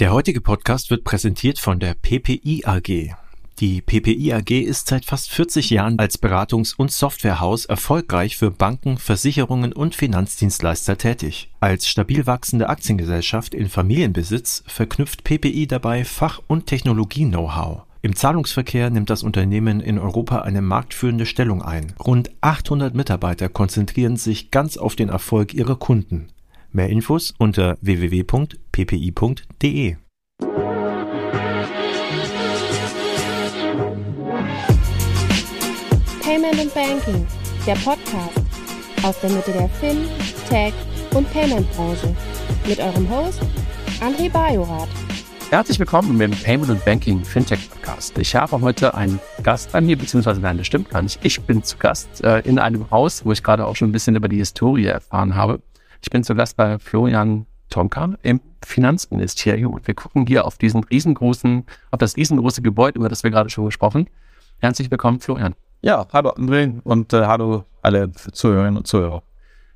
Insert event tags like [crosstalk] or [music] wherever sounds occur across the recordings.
Der heutige Podcast wird präsentiert von der PPI AG. Die PPI AG ist seit fast 40 Jahren als Beratungs- und Softwarehaus erfolgreich für Banken, Versicherungen und Finanzdienstleister tätig. Als stabil wachsende Aktiengesellschaft in Familienbesitz verknüpft PPI dabei Fach- und Technologie-Know-how. Im Zahlungsverkehr nimmt das Unternehmen in Europa eine marktführende Stellung ein. Rund 800 Mitarbeiter konzentrieren sich ganz auf den Erfolg ihrer Kunden. Mehr Infos unter www.ppi.de. Payment and Banking, der Podcast aus der Mitte der Fin, Tech und Payment Branche mit eurem Host André Bajorath. Herzlich willkommen im Payment und Banking Fintech Podcast. Ich habe heute einen Gast bei mir, beziehungsweise nein, das stimmt gar nicht. Ich bin zu Gast äh, in einem Haus, wo ich gerade auch schon ein bisschen über die Historie erfahren habe. Ich bin zu Gast bei Florian Tonka im Finanzministerium und wir gucken hier auf diesen riesengroßen, auf das riesengroße Gebäude, über das wir gerade schon gesprochen. Herzlich willkommen, Florian. Ja, hallo André und äh, hallo alle Zuhörerinnen und Zuhörer.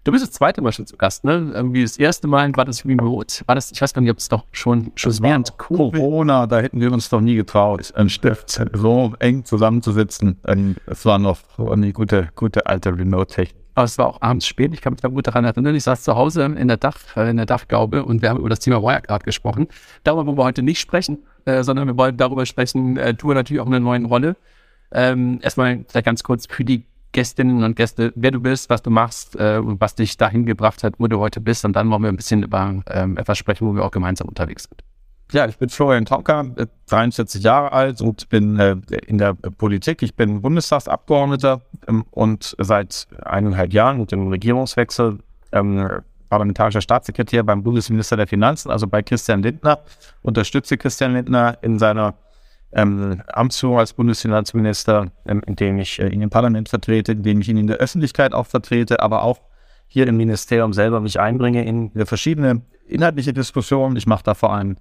Du bist das zweite Mal schon zu Gast, ne? Irgendwie das erste Mal war das remote. War das, ich weiß gar nicht, ob es doch schon, schon während Corona, da hätten wir uns doch nie getraut, ein Stift so eng zusammenzusitzen. Es war noch eine gute, gute alte Remote-Technik. Aber es war auch abends spät, ich kann mich da gut daran erinnern. Ich saß zu Hause in der Dach, äh, in der Dachgaube und wir haben über das Thema Wirecard gesprochen. Darüber wollen wir heute nicht sprechen, äh, sondern wir wollen darüber sprechen, äh, du natürlich auch in einer neuen Rolle. Ähm, erstmal vielleicht ganz kurz für die Gästinnen und Gäste, wer du bist, was du machst äh, und was dich dahin gebracht hat, wo du heute bist. Und dann wollen wir ein bisschen über ähm, etwas sprechen, wo wir auch gemeinsam unterwegs sind. Ja, ich bin Florian Tauker, 43 äh, Jahre alt und bin äh, in der Politik. Ich bin Bundestagsabgeordneter ähm, und seit eineinhalb Jahren mit dem Regierungswechsel ähm, parlamentarischer Staatssekretär beim Bundesminister der Finanzen, also bei Christian Lindner, unterstütze Christian Lindner in seiner ähm, Amtsführung als Bundesfinanzminister, ähm, indem ich äh, ihn im Parlament vertrete, indem ich ihn in der Öffentlichkeit auch vertrete, aber auch hier im Ministerium selber mich einbringe in verschiedene inhaltliche Diskussionen. Ich mache da vor allem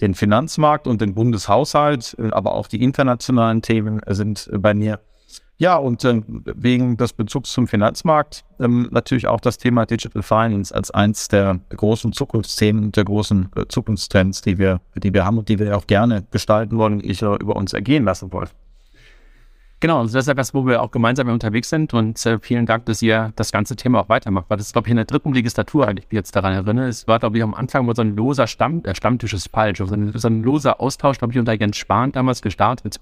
den Finanzmarkt und den Bundeshaushalt, äh, aber auch die internationalen Themen sind bei mir. Ja, und äh, wegen des Bezugs zum Finanzmarkt ähm, natürlich auch das Thema Digital Finance als eins der großen Zukunftsthemen und der großen äh, Zukunftstrends, die wir, die wir haben und die wir auch gerne gestalten wollen und nicht über uns ergehen lassen wollen. Genau, also das ist etwas, wo wir auch gemeinsam unterwegs sind und äh, vielen Dank, dass ihr das ganze Thema auch weitermacht, weil das ist, glaube ich, in der dritten Legislatur eigentlich, ich jetzt daran erinnere. Es war, glaube ich, am Anfang mal so ein loser Stamm, der Stammtisch ist falsch, so ein, so ein loser Austausch, glaube ich, unter Jens Spahn damals gestartet.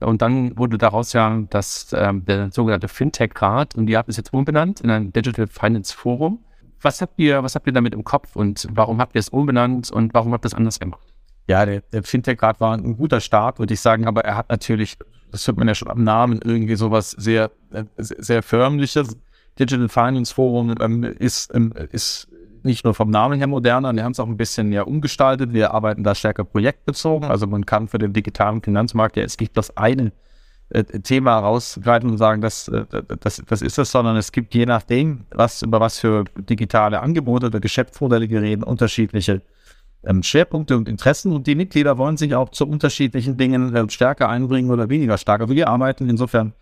Und dann wurde daraus ja das, ähm, der sogenannte Fintech-Rat und ihr habt es jetzt umbenannt in ein Digital Finance Forum. Was habt ihr, was habt ihr damit im Kopf und warum habt ihr es umbenannt und warum habt ihr es anders gemacht? Ja, der, der Fintech-Rat war ein guter Start, würde ich sagen, aber er hat natürlich das hört man ja schon am Namen, irgendwie sowas sehr, äh, sehr förmliches. Digital Finance Forum ähm, ist, ähm, ist nicht nur vom Namen her moderner, wir haben es auch ein bisschen ja umgestaltet. Wir arbeiten da stärker projektbezogen. Also man kann für den digitalen Finanzmarkt ja es gibt das eine äh, Thema rausgreifen und sagen, das, äh, das, das ist es, sondern es gibt je nachdem, was über was für digitale Angebote oder Geschäftsmodelle wir reden, unterschiedliche ähm, Schwerpunkte und Interessen und die Mitglieder wollen sich auch zu unterschiedlichen Dingen äh, stärker einbringen oder weniger stark. Also wir arbeiten insofern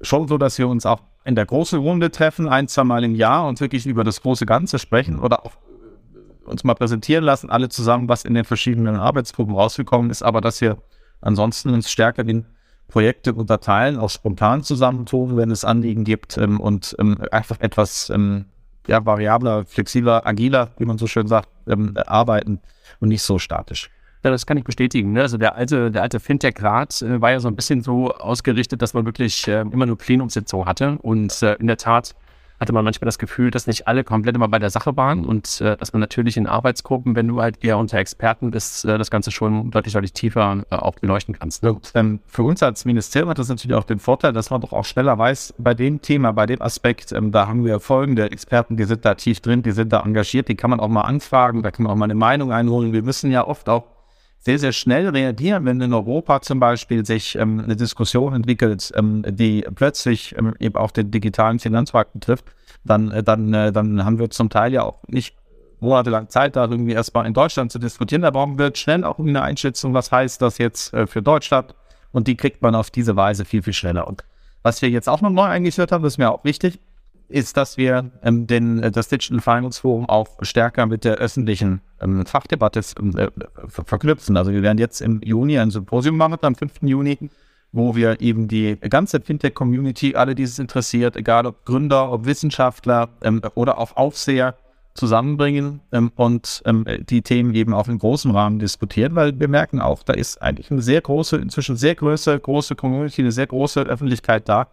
schon so, dass wir uns auch in der großen Runde treffen, ein, zwei Mal im Jahr und wirklich über das große Ganze sprechen oder auch äh, uns mal präsentieren lassen, alle zusammen, was in den verschiedenen Arbeitsgruppen rausgekommen ist, aber dass wir ansonsten uns stärker in Projekte unterteilen, auch spontan zusammentun, wenn es Anliegen gibt ähm, und ähm, einfach etwas ähm, ja, variabler, flexibler, agiler, wie man so schön sagt, ähm, arbeiten und nicht so statisch. Ja, das kann ich bestätigen. Ne? Also der alte, der alte Fintech-Rat äh, war ja so ein bisschen so ausgerichtet, dass man wirklich äh, immer nur Plenumssitzungen hatte. Und äh, in der Tat hatte man manchmal das Gefühl, dass nicht alle komplett immer bei der Sache waren und äh, dass man natürlich in Arbeitsgruppen, wenn du halt eher unter Experten bist, äh, das Ganze schon deutlich, deutlich tiefer äh, auch beleuchten kannst. Ne? Ähm, für uns als Ministerium hat das natürlich auch den Vorteil, dass man doch auch schneller weiß, bei dem Thema, bei dem Aspekt, ähm, da haben wir folgende Experten, die sind da tief drin, die sind da engagiert, die kann man auch mal anfragen, da kann man auch mal eine Meinung einholen. Wir müssen ja oft auch sehr, sehr schnell reagieren, wenn in Europa zum Beispiel sich ähm, eine Diskussion entwickelt, ähm, die plötzlich ähm, eben auch den digitalen Finanzmarkt betrifft, dann, äh, dann, äh, dann haben wir zum Teil ja auch nicht monatelang Zeit, da irgendwie erstmal in Deutschland zu diskutieren. Da brauchen wir schnell auch eine Einschätzung, was heißt das jetzt äh, für Deutschland und die kriegt man auf diese Weise viel, viel schneller. Und was wir jetzt auch noch neu eingeführt haben, das ist mir auch wichtig, ist, dass wir ähm, den, äh, das Digital Finance Forum auch stärker mit der öffentlichen ähm, Fachdebatte äh, verknüpfen. Also wir werden jetzt im Juni ein Symposium machen, am 5. Juni, wo wir eben die ganze Fintech-Community, alle, die es interessiert, egal ob Gründer, ob Wissenschaftler ähm, oder auch Aufseher, zusammenbringen ähm, und ähm, die Themen eben auch in großem Rahmen diskutieren, weil wir merken auch, da ist eigentlich eine sehr große, inzwischen sehr große, große Community, eine sehr große Öffentlichkeit da,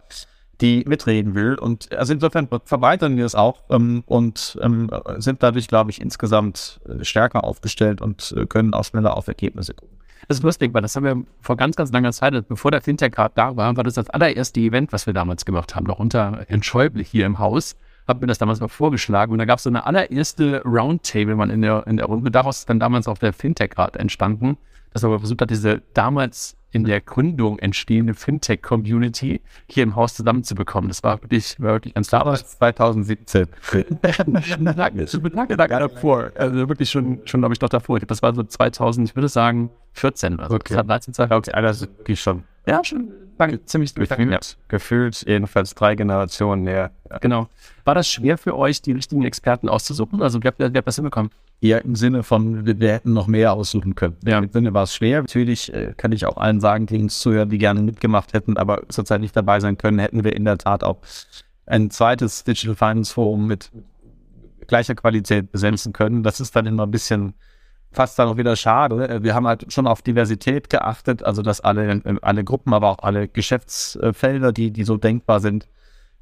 die mitreden will. Und also insofern verbreitern wir es auch ähm, und ähm, sind dadurch, glaube ich, insgesamt äh, stärker aufgestellt und äh, können auch schneller auf Ergebnisse gucken. Das ist lustig, weil das haben wir vor ganz, ganz langer Zeit, bevor der Fintech gerade da war, war das das allererste Event, was wir damals gemacht haben, noch unter Herrn Schäuble hier im Haus. Hab mir das damals mal vorgeschlagen und da gab es so eine allererste Roundtable man in der, in der Runde. Daraus ist dann damals auch der Fintech-Rat entstanden, dass man versucht hat, diese damals in der Gründung entstehende Fintech-Community hier im Haus zusammenzubekommen. Das war wirklich, war wirklich ganz klar. 2017. lange, lange, lange davor. Also wirklich schon, schon glaube ich, noch davor. Das war so 2000, ich würde sagen, 14. Also okay. das hat 13 Zeit. Okay, das ist wirklich schon. Ja, schon lange, ziemlich gefühlt, ja. gefühlt jedenfalls drei Generationen her. Ja. Genau. War das schwer für euch, die richtigen Experten auszusuchen? Also, wie habt ihr das hinbekommen? Ja, im Sinne von, wir, wir hätten noch mehr aussuchen können. Ja. Im Sinne war es schwer. Natürlich äh, kann ich auch allen sagen, die uns zuhören, die gerne mitgemacht hätten, aber zurzeit nicht dabei sein können, hätten wir in der Tat auch ein zweites Digital Finance Forum mit gleicher Qualität besetzen können. Das ist dann immer ein bisschen fast dann auch wieder schade. Wir haben halt schon auf Diversität geachtet, also dass alle, alle Gruppen, aber auch alle Geschäftsfelder, die, die so denkbar sind,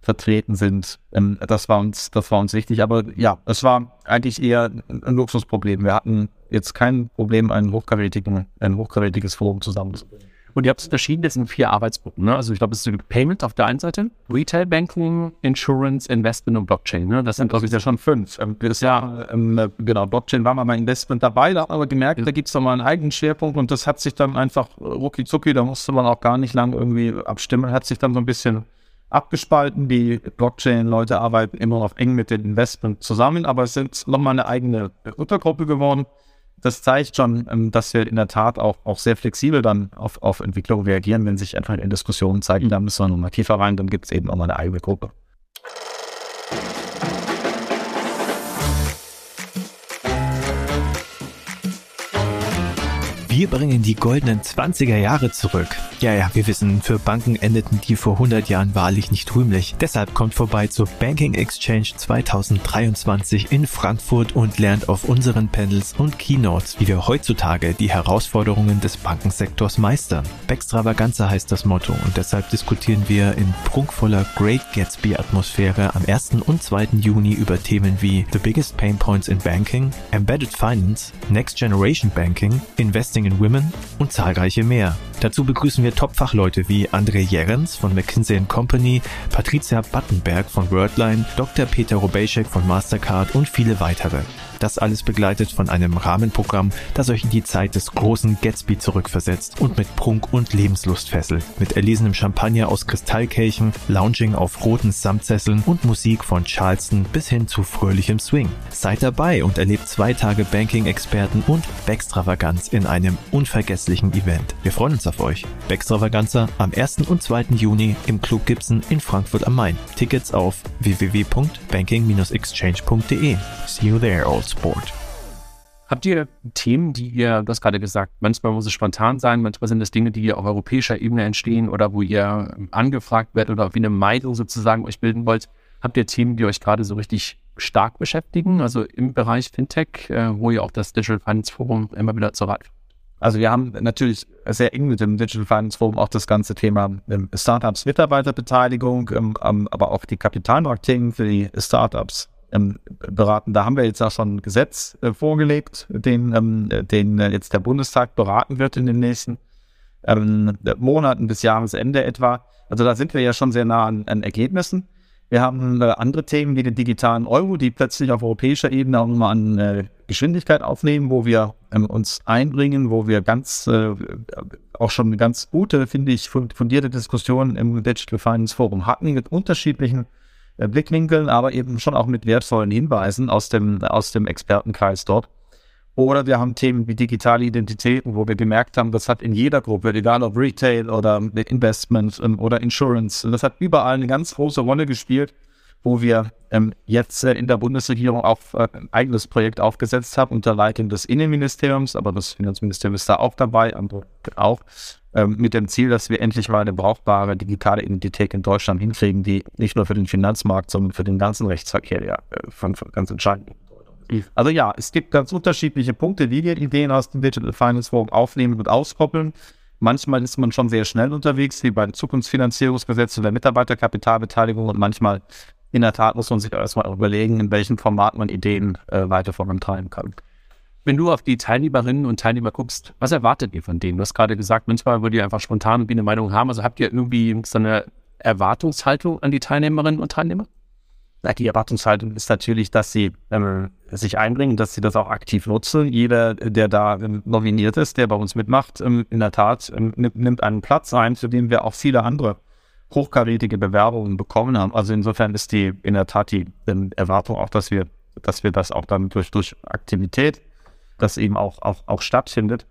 vertreten sind. Ähm, das war uns, das war uns wichtig. Aber ja, es war eigentlich eher ein Luxusproblem. Wir hatten jetzt kein Problem, ein, hochkarätigen, ein hochkarätiges Forum zusammenzubringen. Und ihr habt es unterschieden, das sind vier Arbeitsgruppen. Ne? Also ich glaube, es ist Payment auf der einen Seite, Retail Banking, Insurance, Investment und Blockchain. Ne? Das sind, glaube ich, ja schon fünf. Ähm, das ja, ähm, genau, Blockchain war mal bei Investment dabei, da hat man aber gemerkt, ja. da gibt es mal einen eigenen Schwerpunkt und das hat sich dann einfach rucki zucki, da musste man auch gar nicht lang irgendwie abstimmen, hat sich dann so ein bisschen abgespalten. Die Blockchain-Leute arbeiten immer noch eng mit den Investment zusammen, aber es sind nochmal eine eigene Untergruppe geworden. Das zeigt schon, ähm, dass wir in der Tat auch, auch sehr flexibel dann auf, auf Entwicklung reagieren, wenn sich einfach in Diskussionen zeigen, da müssen wir nochmal tiefer rein, dann gibt es eben auch mal eine eigene Gruppe. Wir bringen die goldenen 20er Jahre zurück. Ja, ja, wir wissen, für Banken endeten die vor 100 Jahren wahrlich nicht rühmlich. Deshalb kommt vorbei zur Banking Exchange 2023 in Frankfurt und lernt auf unseren Panels und Keynotes, wie wir heutzutage die Herausforderungen des Bankensektors meistern. Backstravaganza heißt das Motto und deshalb diskutieren wir in prunkvoller Great Gatsby Atmosphäre am 1. und 2. Juni über Themen wie The Biggest Pain Points in Banking, Embedded Finance, Next Generation Banking, Investing In Women und zahlreiche mehr. Dazu begrüßen wir Top-Fachleute wie André Jerens von McKinsey Company, Patricia Battenberg von Wordline, Dr. Peter Robejek von Mastercard und viele weitere. Das alles begleitet von einem Rahmenprogramm, das euch in die Zeit des großen Gatsby zurückversetzt und mit Prunk und Lebenslust fesselt. Mit erlesenem Champagner aus Kristallkelchen, Lounging auf roten Samtsesseln und Musik von Charleston bis hin zu fröhlichem Swing. Seid dabei und erlebt zwei Tage Banking-Experten und Backstravaganz in einem unvergesslichen Event. Wir freuen uns auf euch. Backstravaganza am 1. und 2. Juni im Club Gibson in Frankfurt am Main. Tickets auf www.banking-exchange.de. See you there also. Sport. Habt ihr Themen, die ihr, du hast gerade gesagt, manchmal muss es spontan sein, manchmal sind es Dinge, die auf europäischer Ebene entstehen oder wo ihr angefragt werdet oder wie eine Meinung sozusagen euch bilden wollt. Habt ihr Themen, die euch gerade so richtig stark beschäftigen, also im Bereich Fintech, äh, wo ihr auch das Digital Finance Forum immer wieder zur Rat also wir haben natürlich sehr eng mit dem Digital Finance Forum auch das ganze Thema ähm, Startups Mitarbeiterbeteiligung, ähm, aber auch die Kapitalmarktthemen für die Startups ähm, beraten. Da haben wir jetzt auch schon ein Gesetz äh, vorgelegt, den, ähm, den äh, jetzt der Bundestag beraten wird in den nächsten ähm, Monaten bis Jahresende etwa. Also da sind wir ja schon sehr nah an, an Ergebnissen. Wir haben äh, andere Themen wie den digitalen Euro, die plötzlich auf europäischer Ebene auch nochmal an äh, Geschwindigkeit aufnehmen, wo wir ähm, uns einbringen, wo wir ganz äh, auch schon eine ganz gute, finde ich, fundierte Diskussion im Digital Finance Forum hatten mit unterschiedlichen Blickwinkeln, aber eben schon auch mit wertvollen Hinweisen aus dem, aus dem Expertenkreis dort. Oder wir haben Themen wie digitale Identitäten, wo wir gemerkt haben, das hat in jeder Gruppe, egal ob Retail oder Investment ähm, oder Insurance, das hat überall eine ganz große Rolle gespielt, wo wir ähm, jetzt äh, in der Bundesregierung auch äh, ein eigenes Projekt aufgesetzt haben unter Leitung des Innenministeriums, aber das Finanzministerium ist da auch dabei, andere auch, ähm, mit dem Ziel, dass wir endlich mal eine brauchbare digitale Identität in Deutschland hinkriegen, die nicht nur für den Finanzmarkt, sondern für den ganzen Rechtsverkehr ja äh, von, von ganz entscheidend ist. Also ja, es gibt ganz unterschiedliche Punkte, wie wir Ideen aus dem Digital Finance Forum aufnehmen und auskoppeln. Manchmal ist man schon sehr schnell unterwegs, wie beim Zukunftsfinanzierungsgesetz oder Mitarbeiterkapitalbeteiligung und manchmal in der Tat muss man sich erstmal überlegen, in welchem Format man Ideen äh, weiter vorantreiben kann. Wenn du auf die Teilnehmerinnen und Teilnehmer guckst, was erwartet ihr von denen? Du hast gerade gesagt, manchmal wollt ihr einfach spontan irgendwie eine Meinung haben. Also habt ihr irgendwie so eine Erwartungshaltung an die Teilnehmerinnen und Teilnehmer? Na, die Erwartungshaltung ist natürlich, dass sie ähm, sich einbringen, dass sie das auch aktiv nutzen. Jeder, der da ähm, nominiert ist, der bei uns mitmacht, ähm, in der Tat ähm, nimmt einen Platz ein, für den wir auch viele andere hochkarätige Bewerbungen bekommen haben. Also insofern ist die in der Tat die ähm, Erwartung auch, dass wir, dass wir das auch dann durch, durch Aktivität, das eben auch, auch, auch stattfindet.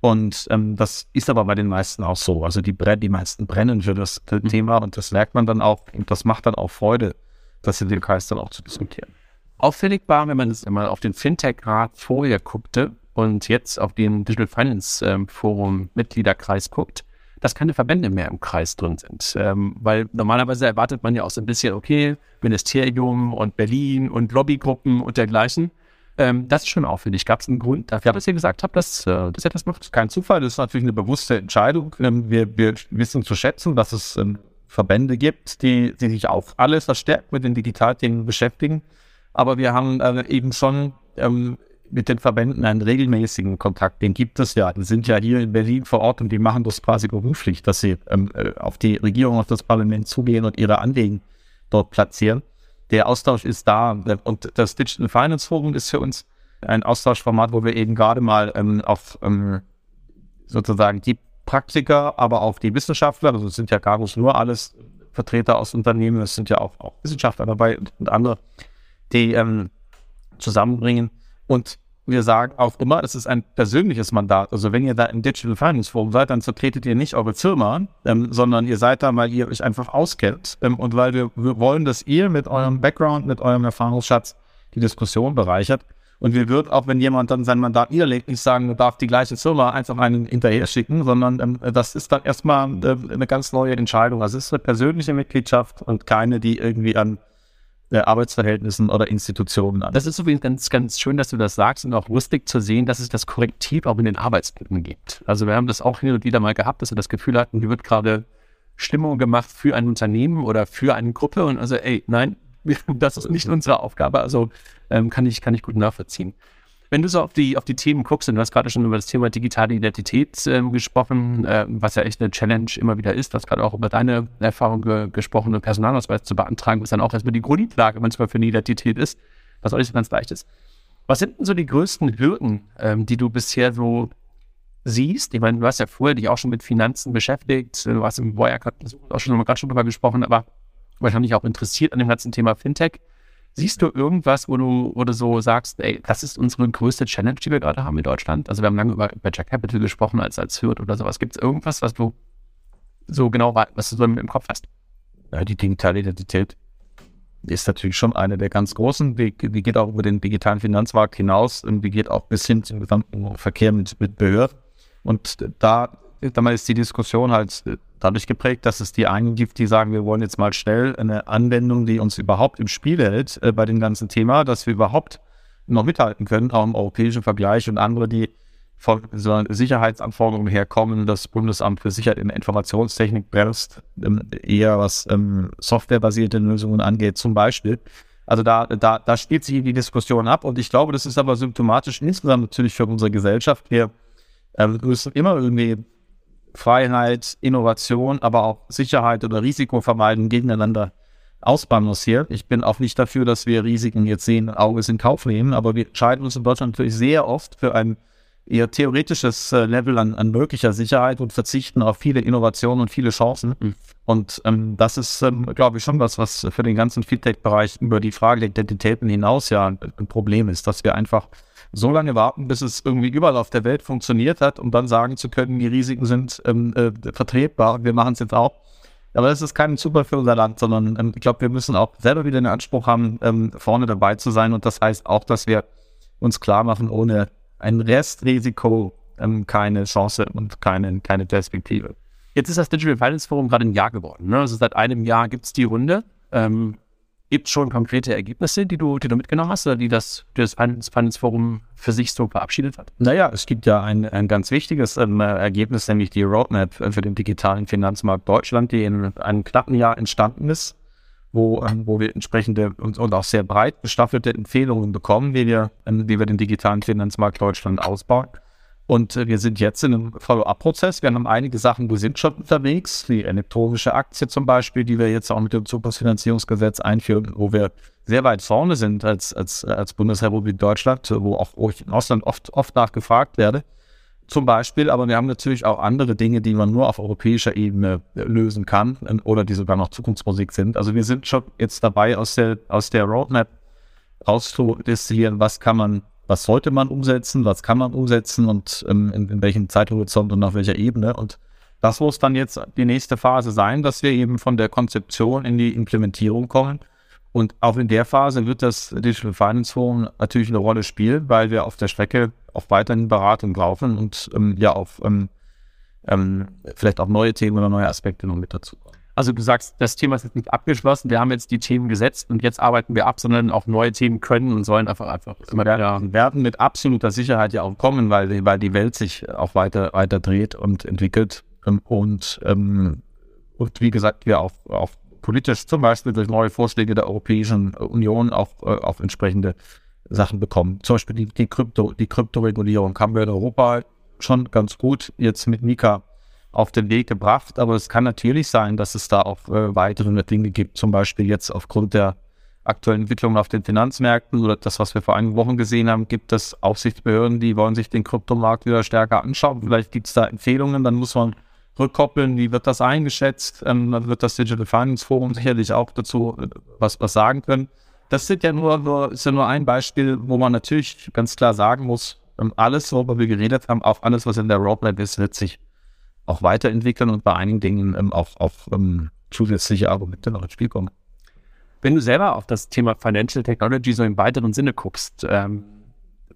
Und ähm, das ist aber bei den meisten auch so. Also die, die meisten brennen für das mhm. Thema und das merkt man dann auch und das macht dann auch Freude, das in dem Kreis dann auch zu diskutieren. Auffällig war, wenn man, das, wenn man auf den Fintech-Rat vorher guckte und jetzt auf den Digital Finance ähm, Forum Mitgliederkreis guckt, dass keine Verbände mehr im Kreis drin sind. Ähm, weil normalerweise erwartet man ja auch so ein bisschen, okay, Ministerium und Berlin und Lobbygruppen und dergleichen. Ähm, das ist schon auffällig. Gab es einen Grund dafür, dass ihr gesagt habt, dass, äh, dass ihr das macht? Kein Zufall, das ist natürlich eine bewusste Entscheidung. Ähm, wir, wir, wissen zu schätzen, dass es ähm, Verbände gibt, die, die sich auch alle verstärkt mit den Digitalthemen beschäftigen. Aber wir haben äh, eben schon ähm, mit den Verbänden einen regelmäßigen Kontakt. Den gibt es ja. Die sind ja hier in Berlin vor Ort und die machen das quasi beruflich, dass sie ähm, äh, auf die Regierung, auf das Parlament zugehen und ihre Anliegen dort platzieren. Der Austausch ist da und das Digital Finance Forum ist für uns ein Austauschformat, wo wir eben gerade mal ähm, auf ähm, sozusagen die Praktiker, aber auch die Wissenschaftler, also es sind ja gar nicht nur alles Vertreter aus Unternehmen, es sind ja auch, auch Wissenschaftler dabei und, und andere, die ähm, zusammenbringen und wir sagen auch immer, es ist ein persönliches Mandat. Also wenn ihr da im Digital Finance Forum seid, dann vertretet ihr nicht eure Firma, ähm, sondern ihr seid da, weil ihr euch einfach auskennt ähm, und weil wir, wir, wollen, dass ihr mit eurem Background, mit eurem Erfahrungsschatz die Diskussion bereichert. Und wir würden auch, wenn jemand dann sein Mandat niederlegt, nicht sagen, du darfst die gleiche Firma einfach einen hinterher schicken, sondern ähm, das ist dann erstmal äh, eine ganz neue Entscheidung. Also es ist eine persönliche Mitgliedschaft und keine, die irgendwie an Arbeitsverhältnissen oder Institutionen an. Das ist übrigens ganz, ganz schön, dass du das sagst und auch lustig zu sehen, dass es das Korrektiv auch in den Arbeitsgruppen gibt. Also wir haben das auch hin und wieder mal gehabt, dass wir das Gefühl hatten, hier wird gerade Stimmung gemacht für ein Unternehmen oder für eine Gruppe und also, ey, nein, [laughs] das ist nicht unsere Aufgabe. Also ähm, kann, ich, kann ich gut nachvollziehen. Wenn du so auf die, auf die Themen guckst, und du hast gerade schon über das Thema digitale Identität äh, gesprochen, äh, was ja echt eine Challenge immer wieder ist, du hast gerade auch über deine Erfahrung ge gesprochen, einen Personalausweis zu beantragen, was dann auch erstmal die Grundlage manchmal für eine Identität ist, was auch nicht so ganz leicht ist. Was sind denn so die größten Hürden, ähm, die du bisher so siehst? Ich meine, du hast ja vorher dich auch schon mit Finanzen beschäftigt, du hast im Wirecard auch schon gerade schon drüber gesprochen, aber wahrscheinlich auch interessiert an dem ganzen Thema Fintech. Siehst du irgendwas, wo du, wo du so sagst, ey, das ist unsere größte Challenge, die wir gerade haben in Deutschland? Also wir haben lange über Venture Capital gesprochen als, als Hürde oder sowas. Gibt es irgendwas, was du so genau, was du so im, Kopf hast? Ja, die digitale Identität ist natürlich schon eine der ganz großen. Die, die geht auch über den digitalen Finanzmarkt hinaus und die geht auch bis hin zum gesamten Verkehr mit, mit Behörden. Und da, da ist die Diskussion halt dadurch geprägt, dass es die einen gibt, die sagen, wir wollen jetzt mal schnell eine Anwendung, die uns überhaupt im Spiel hält äh, bei dem ganzen Thema, dass wir überhaupt noch mithalten können, auch im europäischen Vergleich und andere, die von so Sicherheitsanforderungen herkommen, das Bundesamt für Sicherheit in Informationstechnik bremst, ähm, eher was ähm, softwarebasierte Lösungen angeht, zum Beispiel. Also da, da, da spielt sich die Diskussion ab und ich glaube, das ist aber symptomatisch insgesamt natürlich für unsere Gesellschaft. Wir ähm, müssen immer irgendwie Freiheit, Innovation, aber auch Sicherheit oder Risikovermeidung gegeneinander ausbalanciert. Ich bin auch nicht dafür, dass wir Risiken jetzt sehen, Auges in Kauf nehmen, aber wir entscheiden uns in Deutschland natürlich sehr oft für ein eher theoretisches äh, Level an, an möglicher Sicherheit und verzichten auf viele Innovationen und viele Chancen. Mhm. Und ähm, das ist, ähm, glaube ich, schon was, was für den ganzen Fintech-Bereich über die Frage der Identitäten hinaus ja ein Problem ist, dass wir einfach so lange warten, bis es irgendwie überall auf der Welt funktioniert hat, um dann sagen zu können, die Risiken sind ähm, äh, vertretbar, wir machen es jetzt auch. Aber das ist kein Super für unser Land, sondern ähm, ich glaube, wir müssen auch selber wieder den Anspruch haben, ähm, vorne dabei zu sein. Und das heißt auch, dass wir uns klar machen, ohne ein Restrisiko ähm, keine Chance und keine, keine Perspektive. Jetzt ist das Digital Finance Forum gerade ein Jahr geworden. Ne? Also seit einem Jahr gibt es die Runde. Ähm, gibt es schon konkrete Ergebnisse, die du, die du mitgenommen hast oder die das, das Finance, Finance Forum für sich so verabschiedet hat? Naja, es gibt ja ein, ein ganz wichtiges ähm, Ergebnis, nämlich die Roadmap für den digitalen Finanzmarkt Deutschland, die in einem knappen Jahr entstanden ist, wo, ähm, wo wir entsprechende und, und auch sehr breit gestaffelte Empfehlungen bekommen, wie wir, ähm, wie wir den digitalen Finanzmarkt Deutschland ausbauen. Und äh, wir sind jetzt in einem Follow-up-Prozess. Wir haben einige Sachen, wir sind schon unterwegs, wie elektronische Aktie zum Beispiel, die wir jetzt auch mit dem Zukunftsfinanzierungsgesetz einführen, wo wir sehr weit vorne sind als, als, als Bundesrepublik Deutschland, wo auch ich im Ausland oft, oft nachgefragt werde. Zum Beispiel, aber wir haben natürlich auch andere Dinge, die man nur auf europäischer Ebene lösen kann ähm, oder die sogar noch Zukunftsmusik sind. Also wir sind schon jetzt dabei, aus der, aus der Roadmap rauszudestillieren, was kann man was sollte man umsetzen, was kann man umsetzen und ähm, in, in welchem Zeithorizont und auf welcher Ebene. Und das muss dann jetzt die nächste Phase sein, dass wir eben von der Konzeption in die Implementierung kommen. Und auch in der Phase wird das Digital Finance Forum natürlich eine Rolle spielen, weil wir auf der Strecke auch weiterhin Beratung laufen und ähm, ja auf ähm, ähm, vielleicht auch neue Themen oder neue Aspekte noch mit dazu kommen. Also du sagst, das Thema ist jetzt nicht abgeschlossen, wir haben jetzt die Themen gesetzt und jetzt arbeiten wir ab, sondern auch neue Themen können und sollen einfach einfach immer werden, werden mit absoluter Sicherheit ja auch kommen, weil, weil die Welt sich auch weiter, weiter dreht und entwickelt. Ähm, und, ähm, und wie gesagt, wir auch, auch politisch zum Beispiel durch neue Vorschläge der Europäischen Union auch, äh, auch entsprechende Sachen bekommen. Zum Beispiel die, die Krypto, die Kryptoregulierung haben wir in Europa schon ganz gut jetzt mit Mika auf den Weg gebracht. Aber es kann natürlich sein, dass es da auch äh, weitere Dinge gibt, zum Beispiel jetzt aufgrund der aktuellen Entwicklung auf den Finanzmärkten oder das, was wir vor einigen Wochen gesehen haben, gibt es Aufsichtsbehörden, die wollen sich den Kryptomarkt wieder stärker anschauen. Vielleicht gibt es da Empfehlungen, dann muss man rückkoppeln, wie wird das eingeschätzt. Ähm, dann wird das Digital Finance Forum sicherlich auch dazu äh, was, was sagen können. Das sind ja nur, nur, ist ja nur ein Beispiel, wo man natürlich ganz klar sagen muss, ähm, alles, worüber wir geredet haben, auch alles, was in der Roadmap ist, wird sich auch weiterentwickeln und bei einigen Dingen ähm, auch, auch ähm, zusätzliche Argumente noch ins Spiel kommen. Wenn du selber auf das Thema Financial Technology so im weiteren Sinne guckst, ähm,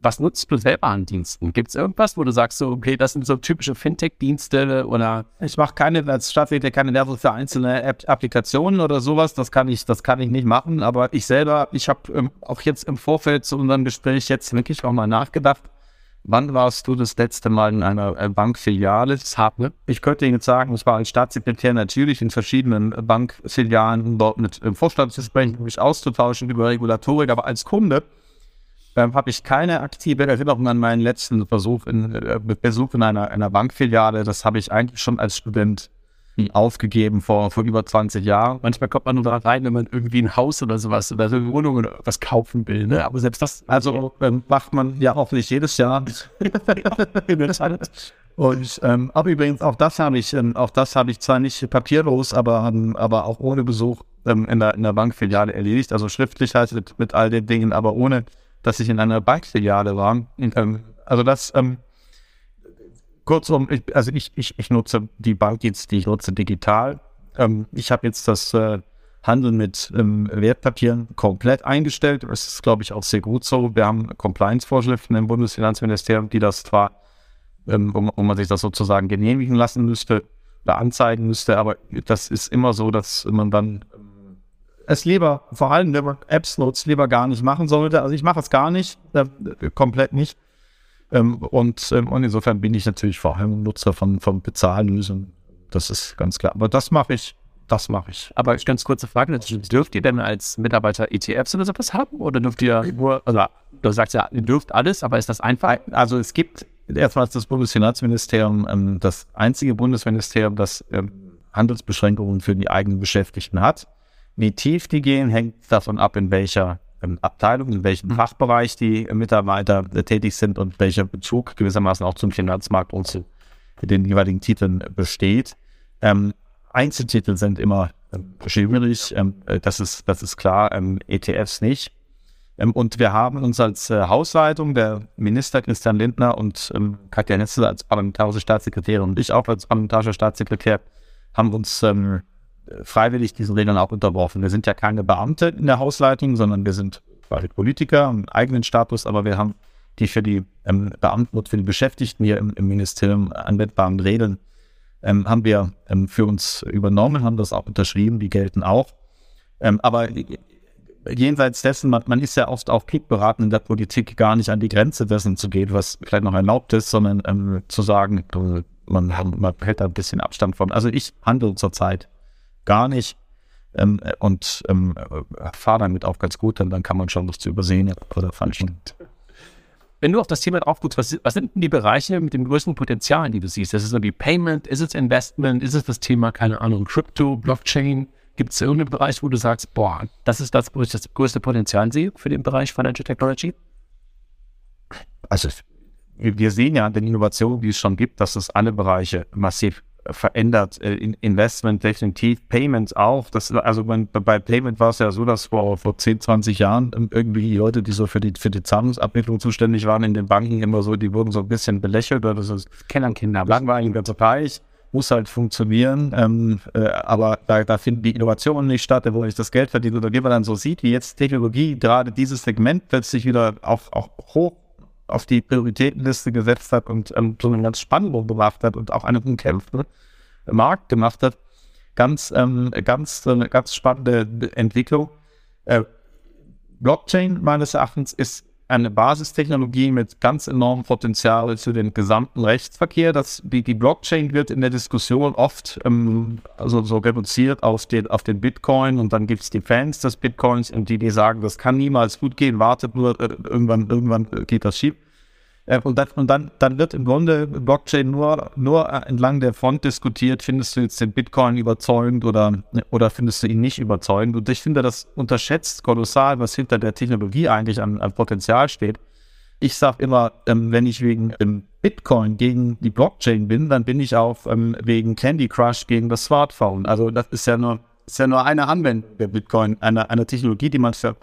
was nutzt du selber an Diensten? Gibt es irgendwas, wo du sagst, so, okay, das sind so typische Fintech-Dienste oder? Ich mache keine, als Stadtwerke keine Werbung für einzelne App Applikationen oder sowas. Das kann ich, das kann ich nicht machen. Aber ich selber, ich habe ähm, auch jetzt im Vorfeld zu unserem Gespräch jetzt wirklich auch mal nachgedacht. Wann warst du das letzte Mal in einer äh, Bankfiliale? Ich könnte Ihnen sagen, ich war als Staatssekretär natürlich in verschiedenen äh, Bankfilialen dort mit dem Vorstand zu sprechen, mich auszutauschen über Regulatorik, aber als Kunde ähm, habe ich keine aktive Erinnerung an meinen letzten Versuch in, äh, Besuch in einer, einer Bankfiliale. Das habe ich eigentlich schon als Student hm. aufgegeben vor, vor über 20 Jahren. Manchmal kommt man nur da rein, wenn man irgendwie ein Haus oder sowas oder eine Wohnung oder was kaufen will. Ne? Aber selbst das. Also ähm, macht man ja auch nicht jedes Jahr. [laughs] Und ähm, aber übrigens auch das habe ich, ähm, auch das habe ich zwar nicht papierlos, aber ähm, aber auch ohne Besuch ähm, in der in der Bankfiliale erledigt. Also schriftlich halt mit, mit all den Dingen, aber ohne, dass ich in einer Bankfiliale war. Ähm, also das ähm, Kurzum, ich, also ich, ich, ich nutze die Bankdienste, die ich nutze digital. Ähm, ich habe jetzt das äh, Handeln mit ähm, Wertpapieren komplett eingestellt. Das ist, glaube ich, auch sehr gut so. Wir haben Compliance-Vorschriften im Bundesfinanzministerium, die das zwar, ähm, wo, wo, man sich das sozusagen genehmigen lassen müsste oder anzeigen müsste, aber das ist immer so, dass man dann ähm, es lieber, vor allem wenn man Apps nutzt, lieber gar nicht machen sollte. Also ich mache es gar nicht, äh, komplett nicht. Ähm, und, ähm, und insofern bin ich natürlich vor allem Nutzer von, von Bezahllösungen. Das ist ganz klar. Aber das mache ich. Das mache ich. Aber ganz kurze Frage, dürft ihr denn als Mitarbeiter ETFs oder sowas haben? Oder dürft ihr nur, also du sagst ja, ihr dürft alles, aber ist das einfach? Also es gibt erstmals das Bundesfinanzministerium, ähm, das einzige Bundesministerium, das Handelsbeschränkungen für die eigenen Beschäftigten hat. Wie tief die gehen, hängt davon ab, in welcher Abteilung, in welchem mhm. Fachbereich die Mitarbeiter äh, tätig sind und welcher Bezug gewissermaßen auch zum Finanzmarkt und zu den jeweiligen Titeln besteht. Ähm, Einzeltitel sind immer ähm, schwierig, ähm, äh, das, ist, das ist klar, ähm, ETFs nicht. Ähm, und wir haben uns als äh, Hausleitung, der Minister Christian Lindner und ähm, Katja Netzel als parlamentarische Staatssekretärin und ich auch als parlamentarischer Staatssekretär, haben uns ähm, freiwillig diesen Regeln auch unterworfen. Wir sind ja keine Beamte in der Hausleitung, sondern wir sind quasi Politiker, einen eigenen Status, aber wir haben die für die ähm, Beamten und für die Beschäftigten hier im, im Ministerium anwendbaren Regeln ähm, haben wir ähm, für uns übernommen, haben das auch unterschrieben, die gelten auch. Ähm, aber jenseits dessen, man, man, ist ja oft auch klickberaten in der Politik, gar nicht an die Grenze dessen zu gehen, was vielleicht noch erlaubt ist, sondern ähm, zu sagen, man, man, hält da ein bisschen Abstand von. Also ich handle zurzeit gar nicht ähm, und ähm, fahre damit auch ganz gut, denn dann kann man schon was zu übersehen oder falschen. Wenn du auf das Thema drauf guckst, was, was, sind denn die Bereiche mit dem größten Potenzial, die du siehst? Ist es irgendwie Payment? Ist es Investment? Ist es das Thema, keine Ahnung, Crypto, Blockchain? Gibt es irgendeinen Bereich, wo du sagst, boah, das ist das, wo ich das größte Potenzial sehe für den Bereich Financial Technology? Also wir sehen ja an den Innovationen, die es schon gibt, dass es alle Bereiche massiv verändert. Äh, Investment definitiv, Payment auch. Das, also bei, bei Payment war es ja so, dass vor, vor 10, 20 Jahren irgendwie die Leute, die so für die, für die Zahlungsabwicklung zuständig waren in den Banken, immer so, die wurden so ein bisschen belächelt. Oder das ist Kennenkinder. Langweiliger Bereich muss halt funktionieren, ähm, äh, aber da, da finden die Innovationen nicht statt, wo ich das Geld verdiene oder wie man dann so sieht, wie jetzt Technologie gerade dieses Segment plötzlich wieder auch, auch hoch auf die Prioritätenliste gesetzt hat und ähm, so eine ganz Spannung gemacht hat und auch einen umkämpften Markt gemacht hat. Ganz, ähm, ganz, eine ganz spannende Entwicklung. Äh, Blockchain meines Erachtens ist eine Basistechnologie mit ganz enormem Potenzial für den gesamten Rechtsverkehr. Das, die, die Blockchain wird in der Diskussion oft ähm, also so reduziert auf den, auf den Bitcoin und dann gibt es die Fans des Bitcoins und die, die sagen, das kann niemals gut gehen, wartet nur, äh, irgendwann, irgendwann geht das schief. Äh, und, dann, und dann, dann wird im Grunde Blockchain nur, nur entlang der Front diskutiert, findest du jetzt den Bitcoin überzeugend oder, oder findest du ihn nicht überzeugend. Und ich finde, das unterschätzt kolossal, was hinter der Technologie eigentlich an, an Potenzial steht. Ich sage immer, ähm, wenn ich wegen ähm, Bitcoin gegen die Blockchain bin, dann bin ich auch ähm, wegen Candy Crush gegen das Smartphone. Also das ist ja nur, ist ja nur eine Anwendung der Bitcoin, eine, eine Technologie, die man für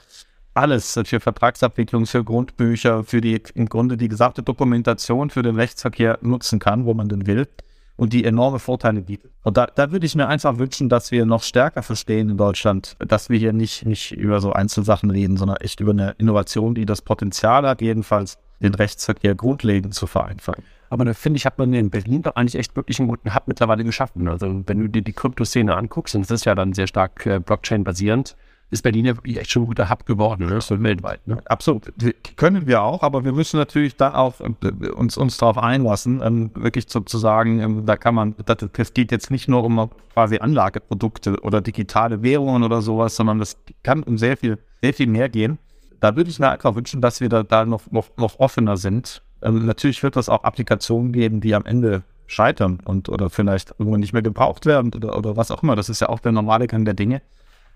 alles für Vertragsabwicklung, für Grundbücher, für die im Grunde die gesamte Dokumentation für den Rechtsverkehr nutzen kann, wo man denn will und die enorme Vorteile bietet. Und da, da würde ich mir einfach wünschen, dass wir noch stärker verstehen in Deutschland, dass wir hier nicht, nicht über so Einzelsachen reden, sondern echt über eine Innovation, die das Potenzial hat, jedenfalls den Rechtsverkehr grundlegend zu vereinfachen. Aber da finde ich, hat man in Berlin doch eigentlich echt wirklich einen guten Hub mittlerweile geschaffen. Also wenn du dir die Kryptoszene anguckst, und es ist ja dann sehr stark äh, Blockchain-basierend, ist Berlin ja wirklich echt schon ein guter Hub geworden, ne? so weltweit. Ne? Absolut. Können wir auch, aber wir müssen natürlich dann auch äh, uns, uns darauf einlassen, ähm, wirklich zu, zu sagen, ähm, da kann man, das, das, geht jetzt nicht nur um quasi Anlageprodukte oder digitale Währungen oder sowas, sondern das kann um sehr viel, sehr viel mehr gehen. Da würde ich mir einfach wünschen, dass wir da, da noch, noch, noch offener sind. Ähm, natürlich wird es auch Applikationen geben, die am Ende scheitern und oder vielleicht irgendwann nicht mehr gebraucht werden oder, oder was auch immer. Das ist ja auch der normale Gang der Dinge.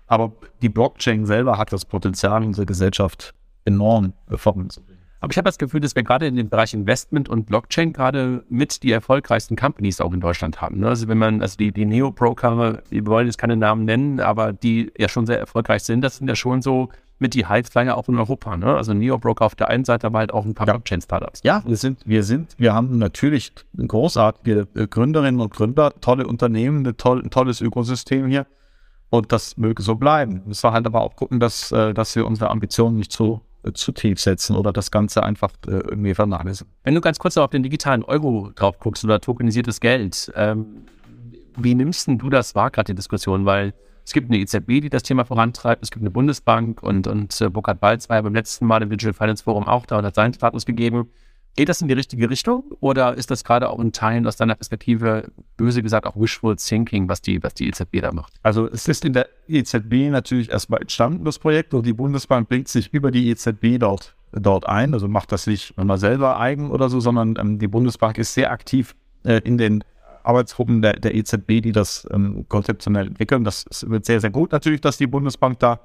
Aber die Blockchain selber hat das Potenzial, unsere Gesellschaft enorm voranzubringen. Aber ich habe das Gefühl, dass wir gerade in dem Bereich Investment und Blockchain gerade mit die erfolgreichsten Companies auch in Deutschland haben. Ne? Also wenn man, also die, die Neo-Broker, wir wollen jetzt keine Namen nennen, aber die ja schon sehr erfolgreich sind, das sind ja schon so mit die Highflyer auch in Europa. Ne? Also Neo-Broker auf der einen Seite, aber halt auch ein paar ja. Blockchain-Startups. Ja, wir sind, wir sind, wir haben natürlich großartige Gründerinnen und Gründer, tolle Unternehmen, ein tolles Ökosystem hier. Und das möge so bleiben. Müssen wir halt aber auch gucken, dass, äh, dass wir unsere Ambitionen nicht zu, äh, zu tief setzen oder das Ganze einfach äh, irgendwie vernachlässigen. Wenn du ganz kurz auf den digitalen Euro drauf guckst oder tokenisiertes Geld, ähm, wie nimmst du das wahr, gerade die Diskussion? Weil es gibt eine EZB, die das Thema vorantreibt, es gibt eine Bundesbank und, und äh, Burkhard Balz war ja beim letzten Mal im Digital Finance Forum auch da und hat seinen Status gegeben. Geht das in die richtige Richtung oder ist das gerade auch in Teilen aus deiner Perspektive, böse gesagt, auch wishful thinking, was die, was die EZB da macht? Also es ist in der EZB natürlich erstmal entstanden, das Projekt, und die Bundesbank bringt sich über die EZB dort, dort ein, also macht das nicht mal selber eigen oder so, sondern ähm, die Bundesbank ist sehr aktiv äh, in den Arbeitsgruppen der, der EZB, die das ähm, konzeptionell entwickeln. Das wird sehr, sehr gut natürlich, dass die Bundesbank da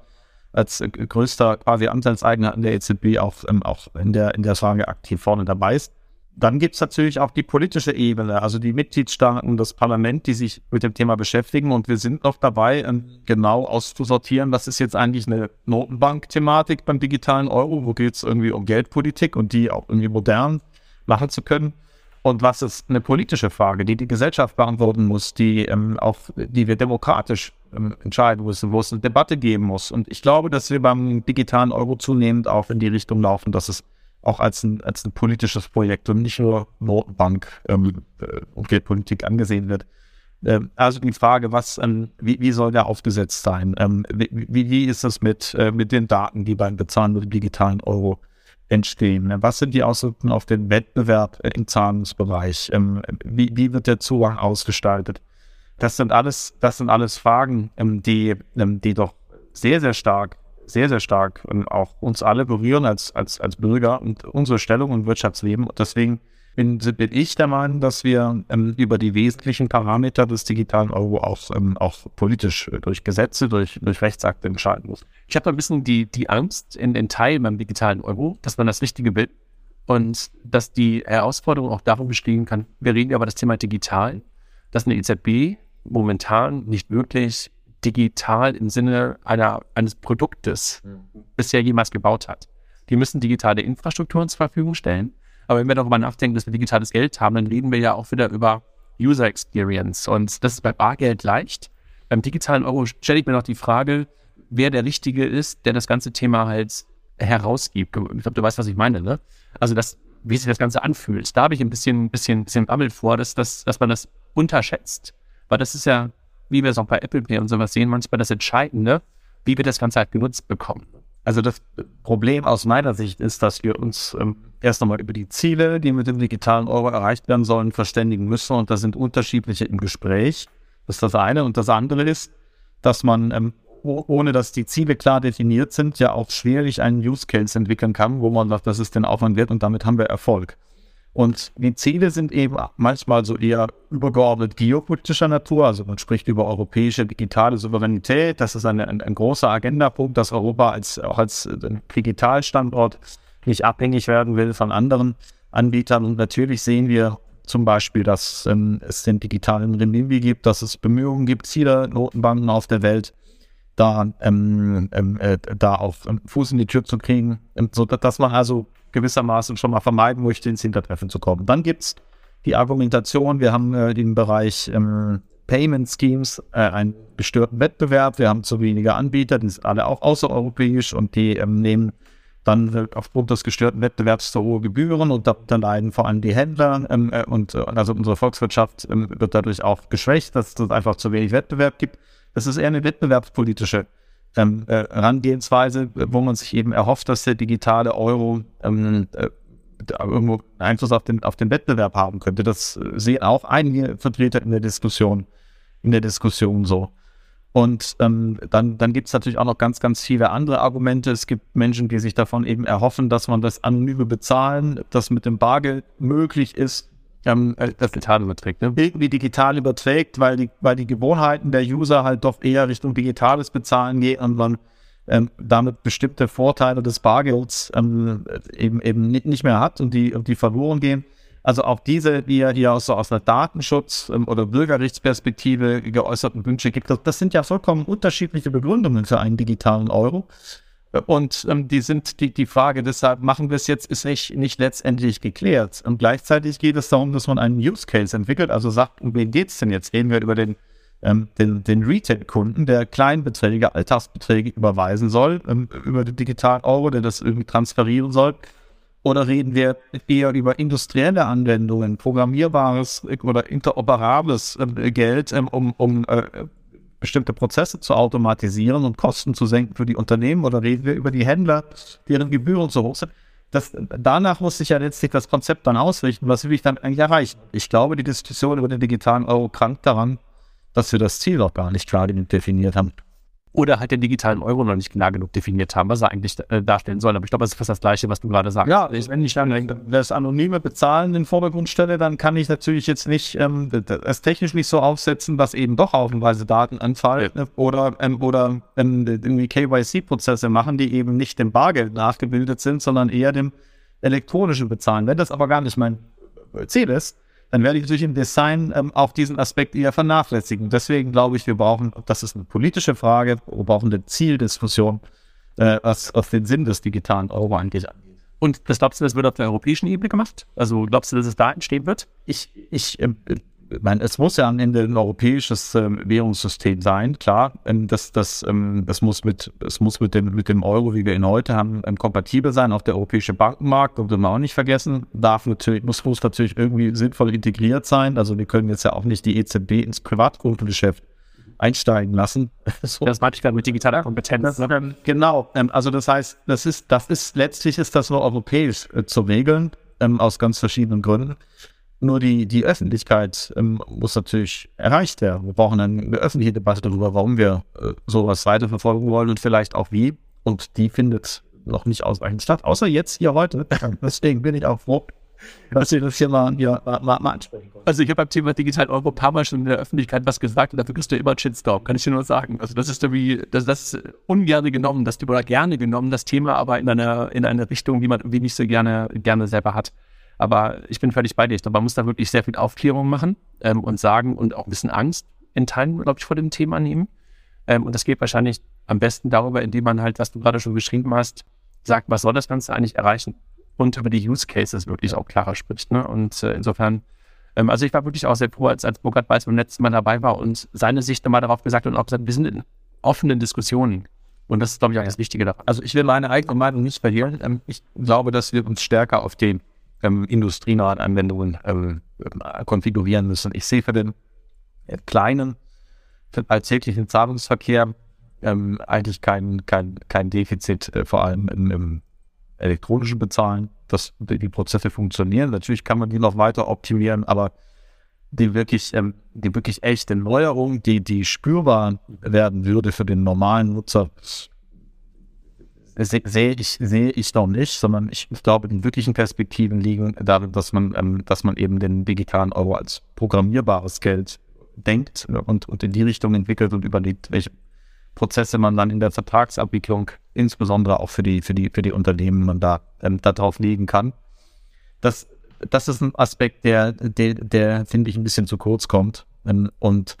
als größter quasi Anteilseigner an der EZB auch, ähm, auch in, der, in der Frage aktiv vorne dabei ist. Dann gibt es natürlich auch die politische Ebene, also die Mitgliedstaaten, das Parlament, die sich mit dem Thema beschäftigen. Und wir sind noch dabei, ähm, genau auszusortieren, was ist jetzt eigentlich eine Notenbank-Thematik beim digitalen Euro, wo geht es irgendwie um Geldpolitik und die auch irgendwie modern machen zu können. Und was ist eine politische Frage, die die Gesellschaft beantworten muss, die ähm, auch, die wir demokratisch ähm, entscheiden müssen, wo es eine Debatte geben muss. Und ich glaube, dass wir beim digitalen Euro zunehmend auch in die Richtung laufen, dass es auch als ein, als ein politisches Projekt und nicht nur Notenbank ähm, äh, und Geldpolitik angesehen wird. Ähm, also die Frage, was, ähm, wie, wie soll der aufgesetzt sein? Ähm, wie, wie ist es mit, äh, mit den Daten, die beim Bezahlen mit dem digitalen Euro entstehen? Was sind die Auswirkungen auf den Wettbewerb im Zahlungsbereich? Ähm, wie, wie wird der Zugang ausgestaltet? Das sind alles, das sind alles Fragen, ähm, die, ähm, die doch sehr, sehr stark, sehr, sehr stark auch uns alle berühren als, als, als Bürger und unsere Stellung im Wirtschaftsleben. Und deswegen bin, bin ich der Meinung, dass wir ähm, über die wesentlichen Parameter des digitalen Euro auch, ähm, auch politisch äh, durch Gesetze, durch, durch Rechtsakte entscheiden muss. Ich habe da ein bisschen die, die Angst in den Teilen beim digitalen Euro, dass man das richtige will und dass die Herausforderung auch darum bestehen kann, wir reden ja über das Thema digital, dass eine EZB momentan nicht wirklich digital im Sinne einer, eines Produktes mhm. bisher jemals gebaut hat. Die müssen digitale Infrastrukturen zur Verfügung stellen. Aber wenn wir darüber nachdenken, dass wir digitales Geld haben, dann reden wir ja auch wieder über User Experience. Und das ist bei Bargeld leicht. Beim digitalen Euro stelle ich mir noch die Frage, wer der Richtige ist, der das ganze Thema halt herausgibt. Ich glaube, du weißt, was ich meine, ne? Also das, wie sich das Ganze anfühlt. Da habe ich ein bisschen, bisschen, bisschen Bammel vor, dass, dass, dass man das unterschätzt. Weil das ist ja, wie wir es auch bei Apple Pay und sowas sehen, manchmal das Entscheidende, wie wir das Ganze halt genutzt bekommen. Also das Problem aus meiner Sicht ist, dass wir uns ähm, erst einmal über die Ziele, die mit dem digitalen Euro erreicht werden sollen, verständigen müssen. Und da sind unterschiedliche im Gespräch. Das ist das eine. Und das andere ist, dass man, ähm, ohne dass die Ziele klar definiert sind, ja auch schwierig einen Use Case entwickeln kann, wo man sagt, das ist den Aufwand wert und damit haben wir Erfolg. Und die Ziele sind eben manchmal so eher übergeordnet geopolitischer Natur. Also man spricht über europäische digitale Souveränität. Das ist eine, ein, ein großer Agendapunkt, dass Europa als, auch als äh, Digitalstandort nicht abhängig werden will von anderen Anbietern. Und natürlich sehen wir zum Beispiel, dass ähm, es den digitalen Renminbi gibt, dass es Bemühungen gibt, viele Notenbanken auf der Welt da, ähm, ähm, äh, da auf ähm, Fuß in die Tür zu kriegen, ähm, so dass man also gewissermaßen schon mal vermeiden möchte, ins Hintertreffen zu kommen. Dann gibt es die Argumentation, wir haben äh, den Bereich ähm, Payment Schemes äh, einen gestörten Wettbewerb, wir haben zu wenige Anbieter, die sind alle auch außereuropäisch und die ähm, nehmen dann äh, aufgrund des gestörten Wettbewerbs zu hohe Gebühren und da leiden vor allem die Händler ähm, äh, und äh, also unsere Volkswirtschaft ähm, wird dadurch auch geschwächt, dass es einfach zu wenig Wettbewerb gibt. Das ist eher eine wettbewerbspolitische ähm, äh, Herangehensweise, wo man sich eben erhofft, dass der digitale Euro ähm, äh, irgendwo Einfluss auf den, auf den Wettbewerb haben könnte. Das sehen auch einige Vertreter in der Diskussion, in der Diskussion so. Und ähm, dann, dann gibt es natürlich auch noch ganz, ganz viele andere Argumente. Es gibt Menschen, die sich davon eben erhoffen, dass man das anonyme Bezahlen, das mit dem Bargeld möglich ist, ähm, äh, das digital überträgt, ne? irgendwie digital überträgt, weil die, weil die Gewohnheiten der User halt doch eher Richtung digitales Bezahlen gehen und man ähm, damit bestimmte Vorteile des Bargelds ähm, eben, eben nicht mehr hat und die, und die verloren gehen. Also auch diese, die ja hier aus, so aus einer Datenschutz- ähm, oder Bürgerrechtsperspektive geäußerten Wünsche gibt, das sind ja vollkommen unterschiedliche Begründungen für einen digitalen Euro. Und ähm, die sind die, die Frage, deshalb machen wir es jetzt, ist nicht, nicht letztendlich geklärt. Und gleichzeitig geht es darum, dass man einen Use Case entwickelt, also sagt, um wen geht es denn jetzt? Reden wir über den, ähm, den, den Retail-Kunden, der Kleinbeträge, Alltagsbeträge überweisen soll, ähm, über den digitalen Euro, der das irgendwie transferieren soll. Oder reden wir eher über industrielle Anwendungen, programmierbares oder interoperables äh, Geld, ähm, um, um äh, bestimmte Prozesse zu automatisieren und Kosten zu senken für die Unternehmen oder reden wir über die Händler, deren Gebühren so hoch sind. Das, danach muss sich ja letztlich das Konzept dann ausrichten, was will ich dann eigentlich erreichen. Ich glaube, die Diskussion über den digitalen Euro krankt daran, dass wir das Ziel noch gar nicht klar definiert haben oder halt den digitalen Euro noch nicht klar genug definiert haben, was er eigentlich äh, darstellen soll. Aber ich glaube, das ist fast das Gleiche, was du gerade sagst. Ja, wenn ich dann das anonyme Bezahlen in den Vordergrund stelle, dann kann ich natürlich jetzt nicht ähm, das technisch nicht so aufsetzen, dass eben doch haufenweise Daten anfallen ja. oder, ähm, oder ähm, irgendwie KYC-Prozesse machen, die eben nicht dem Bargeld nachgebildet sind, sondern eher dem elektronischen Bezahlen. Wenn das aber gar nicht mein Ziel ist, dann werde ich natürlich im Design ähm, auch diesen Aspekt eher vernachlässigen. Deswegen glaube ich, wir brauchen, das ist eine politische Frage, wir brauchen eine Zieldiskussion, äh, was, was den Sinn des digitalen Euro angeht. Und das glaubst du, das wird auf der europäischen Ebene gemacht? Also glaubst du, dass es da entstehen wird? Ich, ich, äh, meine, es muss ja am Ende ein europäisches ähm, Währungssystem sein, klar. Ähm, das, das, ähm, das muss mit, es muss mit dem, mit dem Euro, wie wir ihn heute haben, ähm, kompatibel sein. Auch der europäische Bankenmarkt, dürfen wir auch nicht vergessen, darf natürlich, muss, muss natürlich irgendwie sinnvoll integriert sein. Also wir können jetzt ja auch nicht die EZB ins Privatkundengeschäft einsteigen lassen. [laughs] so. Das meinte ich gerade mit digitaler Kompetenz. Das, ähm, genau. Ähm, also das heißt, das ist, das ist letztlich ist das nur europäisch äh, zu regeln, aus ganz verschiedenen Gründen. Nur die, die Öffentlichkeit ähm, muss natürlich erreicht werden. Wir brauchen eine öffentliche Debatte darüber, warum wir äh, sowas weiterverfolgen wollen und vielleicht auch wie. Und die findet noch nicht ausreichend statt, außer jetzt hier heute. Deswegen bin ich auch froh, dass Sie das hier mal, hier, mal, mal, ansprechen konnten. Also ich habe beim Thema Digital Euro ein paar Mal schon in der Öffentlichkeit was gesagt und dafür kriegst du immer Shitstorm, kann ich dir nur sagen. Also das ist irgendwie, das, das ist ungerne genommen, das oder gerne genommen, das Thema, aber in einer, in eine Richtung, wie man irgendwie nicht so gerne, gerne selber hat. Aber ich bin völlig bei dir. Ich glaube, man muss da wirklich sehr viel Aufklärung machen ähm, und sagen und auch ein bisschen Angst in Teilen, glaube ich, vor dem Thema nehmen. Ähm, und das geht wahrscheinlich am besten darüber, indem man halt, was du gerade schon geschrieben hast, sagt, was soll das Ganze eigentlich erreichen? Und über die Use Cases wirklich auch klarer spricht. Ne? Und äh, insofern, ähm, also ich war wirklich auch sehr froh, als, als Burkhard Weiß beim letzten Mal dabei war und seine Sicht nochmal darauf gesagt hat und auch gesagt, wir sind in offenen Diskussionen. Und das ist, glaube ich, auch das Wichtige daran. Also ich will meine eigene Meinung nicht verlieren. Ähm, ich glaube, dass wir uns stärker auf den ähm, industrienahen Anwendungen ähm, äh, konfigurieren müssen. Ich sehe für den äh, kleinen, für alltäglichen Zahlungsverkehr ähm, eigentlich kein, kein, kein Defizit, äh, vor allem im, im, elektronischen Bezahlen, dass die Prozesse funktionieren. Natürlich kann man die noch weiter optimieren, aber die wirklich, ähm, die wirklich echte Neuerung, die, die spürbar werden würde für den normalen Nutzer, sehe ich, sehe ich noch nicht, sondern ich, glaube, die wirklichen Perspektiven liegen darin, dass man, ähm, dass man eben den digitalen Euro als programmierbares Geld denkt und, und in die Richtung entwickelt und überlegt, welche Prozesse man dann in der Vertragsabwicklung, insbesondere auch für die, für die, für die Unternehmen, man da, ähm, da drauf legen kann. Das, das ist ein Aspekt, der, der, der finde ich ein bisschen zu kurz kommt. Ähm, und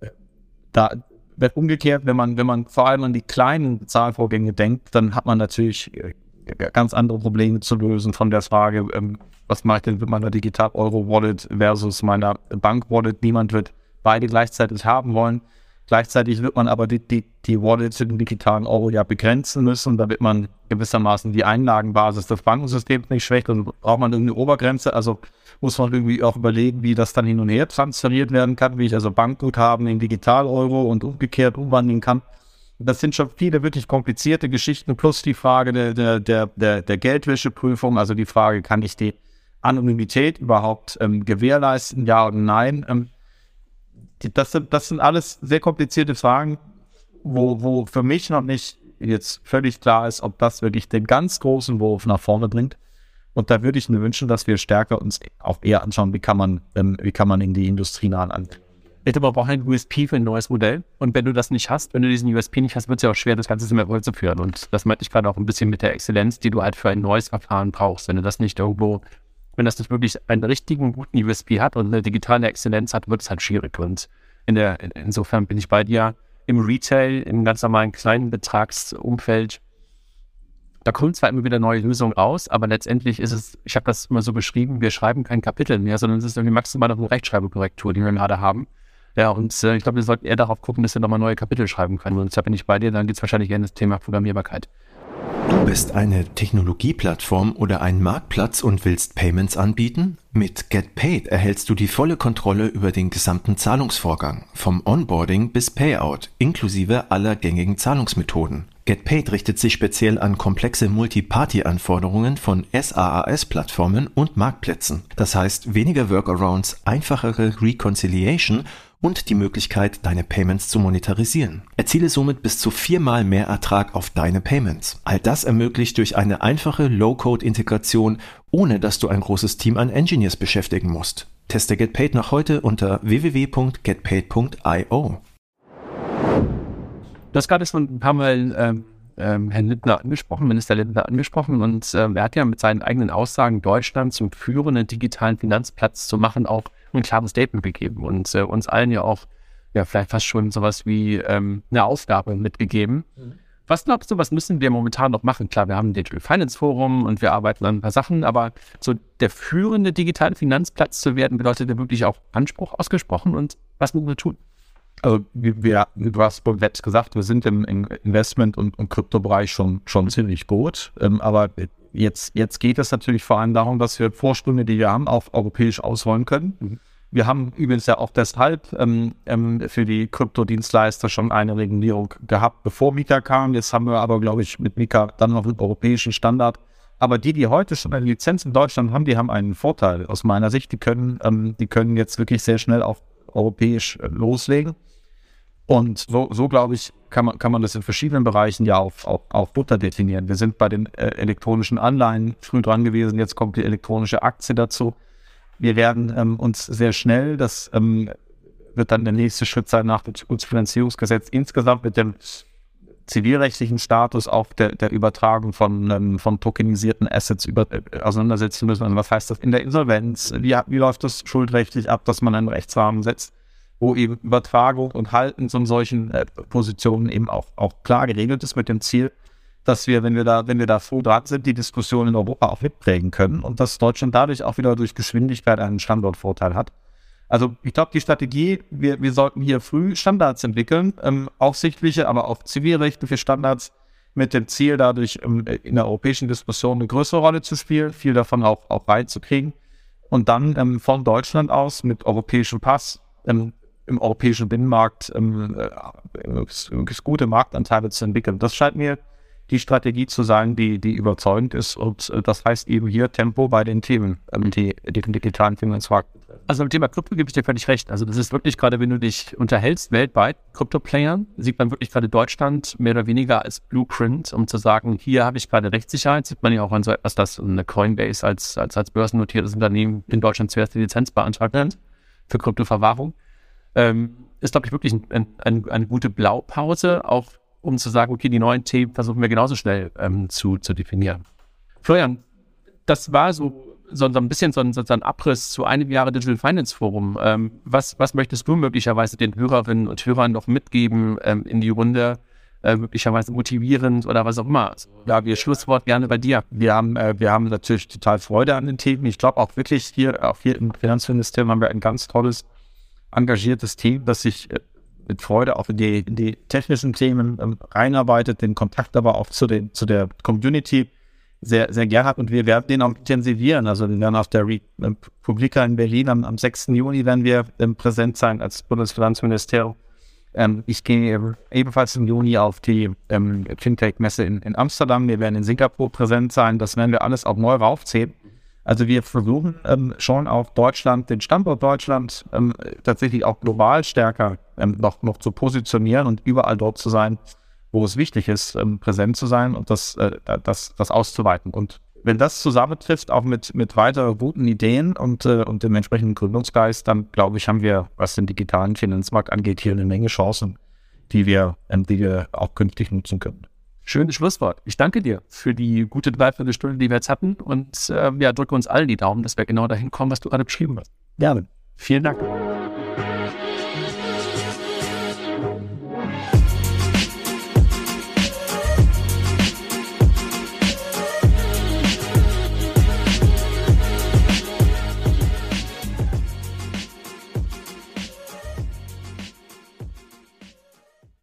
äh, da, umgekehrt, wenn man, wenn man vor allem an die kleinen Bezahlvorgänge denkt, dann hat man natürlich äh, ganz andere Probleme zu lösen von der Frage, ähm, was mache ich denn mit meiner Digital-Euro-Wallet versus meiner Bank-Wallet? Niemand wird beide gleichzeitig haben wollen. Gleichzeitig wird man aber die, die, die Wallets in digitalen Euro ja begrenzen müssen, damit man gewissermaßen die Einlagenbasis des Bankensystems nicht schwächt und braucht man irgendeine Obergrenze. Also muss man irgendwie auch überlegen, wie das dann hin und her transferiert werden kann, wie ich also Bankguthaben in Digital-Euro und umgekehrt umwandeln kann. Das sind schon viele wirklich komplizierte Geschichten, plus die Frage der, der, der, der, Geldwäscheprüfung, also die Frage, kann ich die Anonymität überhaupt ähm, gewährleisten, ja oder nein? Ähm, das sind, das sind alles sehr komplizierte Fragen, wo, wo für mich noch nicht jetzt völlig klar ist, ob das wirklich den ganz großen Wurf nach vorne bringt. Und da würde ich mir wünschen, dass wir stärker uns auch eher anschauen, wie kann man, ähm, wie kann man in die industrienahen Anwendungen ich glaube, man braucht ein USP für ein neues Modell. Und wenn du das nicht hast, wenn du diesen USP nicht hast, wird es ja auch schwer, das Ganze zum Erfolg zu führen. Und das meinte ich gerade auch ein bisschen mit der Exzellenz, die du halt für ein neues Verfahren brauchst. Wenn du das nicht irgendwo wenn das nicht wirklich einen richtigen guten USP hat und eine digitale Exzellenz hat, wird es halt schwierig. Und in der, in, insofern bin ich bei dir im Retail, im ganz normalen kleinen Betragsumfeld. Da kommen zwar immer wieder neue Lösungen raus, aber letztendlich ist es, ich habe das immer so beschrieben, wir schreiben kein Kapitel mehr, sondern es ist irgendwie maximal noch eine Rechtschreibkorrektur, die wir gerade haben. Ja, und äh, ich glaube, wir sollten eher darauf gucken, dass wir nochmal neue Kapitel schreiben können. Und da bin ich bei dir, dann geht es wahrscheinlich gerne das Thema Programmierbarkeit. Du bist eine Technologieplattform oder ein Marktplatz und willst Payments anbieten? Mit GetPaid erhältst du die volle Kontrolle über den gesamten Zahlungsvorgang, vom Onboarding bis Payout, inklusive aller gängigen Zahlungsmethoden. GetPaid richtet sich speziell an komplexe Multi-Party-Anforderungen von SaaS-Plattformen und Marktplätzen. Das heißt weniger Workarounds, einfachere Reconciliation und die Möglichkeit, deine Payments zu monetarisieren. Erziele somit bis zu viermal mehr Ertrag auf deine Payments. All das ermöglicht durch eine einfache Low-Code-Integration, ohne dass du ein großes Team an Engineers beschäftigen musst. Teste GetPaid noch heute unter www.getpaid.io. Du hast gerade schon ein paar Mal ähm, ähm, Herrn Lindner angesprochen, Minister Lindner angesprochen und ähm, er hat ja mit seinen eigenen Aussagen Deutschland zum führenden digitalen Finanzplatz zu machen auch ein klares Statement gegeben und äh, uns allen ja auch ja vielleicht fast schon sowas wie ähm, eine Aufgabe mitgegeben. Mhm. Was glaubst du, was müssen wir momentan noch machen? Klar, wir haben ein Digital Finance Forum und wir arbeiten an ein paar Sachen, aber so der führende digitale Finanzplatz zu werden, bedeutet ja wirklich auch Anspruch ausgesprochen und was müssen wir tun? Also wir, du hast Wett gesagt, wir sind im, im Investment- und, und Kryptobereich schon, schon ziemlich gut. Ähm, aber jetzt, jetzt geht es natürlich vor allem darum, dass wir Vorstunde, die wir haben, auch europäisch ausrollen können. Mhm. Wir haben übrigens ja auch deshalb ähm, ähm, für die Kryptodienstleister schon eine Regulierung gehabt, bevor Mika kam. Jetzt haben wir aber, glaube ich, mit Mika dann noch einen europäischen Standard. Aber die, die heute schon eine Lizenz in Deutschland haben, die haben einen Vorteil aus meiner Sicht. Die können, ähm, die können jetzt wirklich sehr schnell auf europäisch äh, loslegen. Und so, so glaube ich, kann man, kann man das in verschiedenen Bereichen ja auf, auf, auf Butter definieren. Wir sind bei den äh, elektronischen Anleihen früh dran gewesen, jetzt kommt die elektronische Aktie dazu. Wir werden ähm, uns sehr schnell, das ähm, wird dann der nächste Schritt sein nach dem Finanzierungsgesetz insgesamt mit dem zivilrechtlichen Status auch der, der Übertragung von, ähm, von tokenisierten Assets über, äh, auseinandersetzen müssen. Also was heißt das in der Insolvenz? Wie, wie läuft das schuldrechtlich ab, dass man einen Rechtsrahmen setzt, wo eben Übertragung und Halten von solchen äh, Positionen eben auch, auch klar geregelt ist mit dem Ziel, dass wir, wenn wir da, wenn wir da froh dran sind, die Diskussion in Europa auch mitprägen können und dass Deutschland dadurch auch wieder durch Geschwindigkeit einen Standortvorteil hat. Also ich glaube, die Strategie, wir, wir sollten hier früh Standards entwickeln, ähm, aufsichtliche, aber auch zivilrechtliche Standards mit dem Ziel, dadurch ähm, in der europäischen Diskussion eine größere Rolle zu spielen, viel davon auch, auch reinzukriegen und dann ähm, von Deutschland aus mit europäischem Pass ähm, im europäischen Binnenmarkt ähm, äh, gute Marktanteile zu entwickeln. Das scheint mir die Strategie zu sein, die, die überzeugend ist. Und äh, das heißt eben hier Tempo bei den Themen, ähm, die, die den digitalen Finanzmarkt betreffen. Also beim Thema Krypto gebe ich dir völlig recht. Also das ist wirklich gerade, wenn du dich unterhältst weltweit, Krypto-Playern, sieht man wirklich gerade Deutschland mehr oder weniger als Blueprint, um zu sagen, hier habe ich gerade Rechtssicherheit. Sieht man ja auch an so etwas, dass eine Coinbase als, als, als börsennotiertes Unternehmen in Deutschland zuerst die Lizenz beantragt hat für Kryptoverwahrung. Ähm, ist, glaube ich, wirklich ein, ein, eine gute Blaupause, auch um zu sagen, okay, die neuen Themen versuchen wir genauso schnell ähm, zu, zu definieren. Florian, das war so, so, ein bisschen so ein, so ein, Abriss zu einem Jahre Digital Finance Forum. Ähm, was, was möchtest du möglicherweise den Hörerinnen und Hörern noch mitgeben ähm, in die Runde? Äh, möglicherweise motivierend oder was auch immer. Also, ja, wir Schlusswort gerne bei dir. Wir haben, äh, wir haben natürlich total Freude an den Themen. Ich glaube auch wirklich hier, auch hier im Finanzministerium haben wir ein ganz tolles, engagiertes Team, das sich äh, mit Freude auch in die, in die technischen Themen ähm, reinarbeitet, den Kontakt aber auch zu, den, zu der Community sehr, sehr gern hat und wir werden den auch intensivieren. Also wir werden auf der Republika in Berlin am, am 6. Juni werden wir ähm, präsent sein als Bundesfinanzministerium. Ähm, ich gehe ebenfalls im Juni auf die ähm, Fintech-Messe in, in Amsterdam. Wir werden in Singapur präsent sein. Das werden wir alles auch neu raufziehen. Also wir versuchen ähm, schon auch Deutschland, den Standort Deutschland ähm, tatsächlich auch global stärker ähm, noch, noch zu positionieren und überall dort zu sein, wo es wichtig ist, ähm, präsent zu sein und das, äh, das, das auszuweiten. Und wenn das zusammentrifft, auch mit, mit weiteren guten Ideen und, äh, und dem entsprechenden Gründungsgeist, dann glaube ich, haben wir, was den digitalen Finanzmarkt angeht, hier eine Menge Chancen, die wir, ähm, die wir auch künftig nutzen können. Schönes Schlusswort. Ich danke dir für die gute Dreiviertelstunde, die wir jetzt hatten und äh, ja, drücke uns allen die Daumen, dass wir genau dahin kommen, was du gerade beschrieben hast. Gerne. Vielen Dank.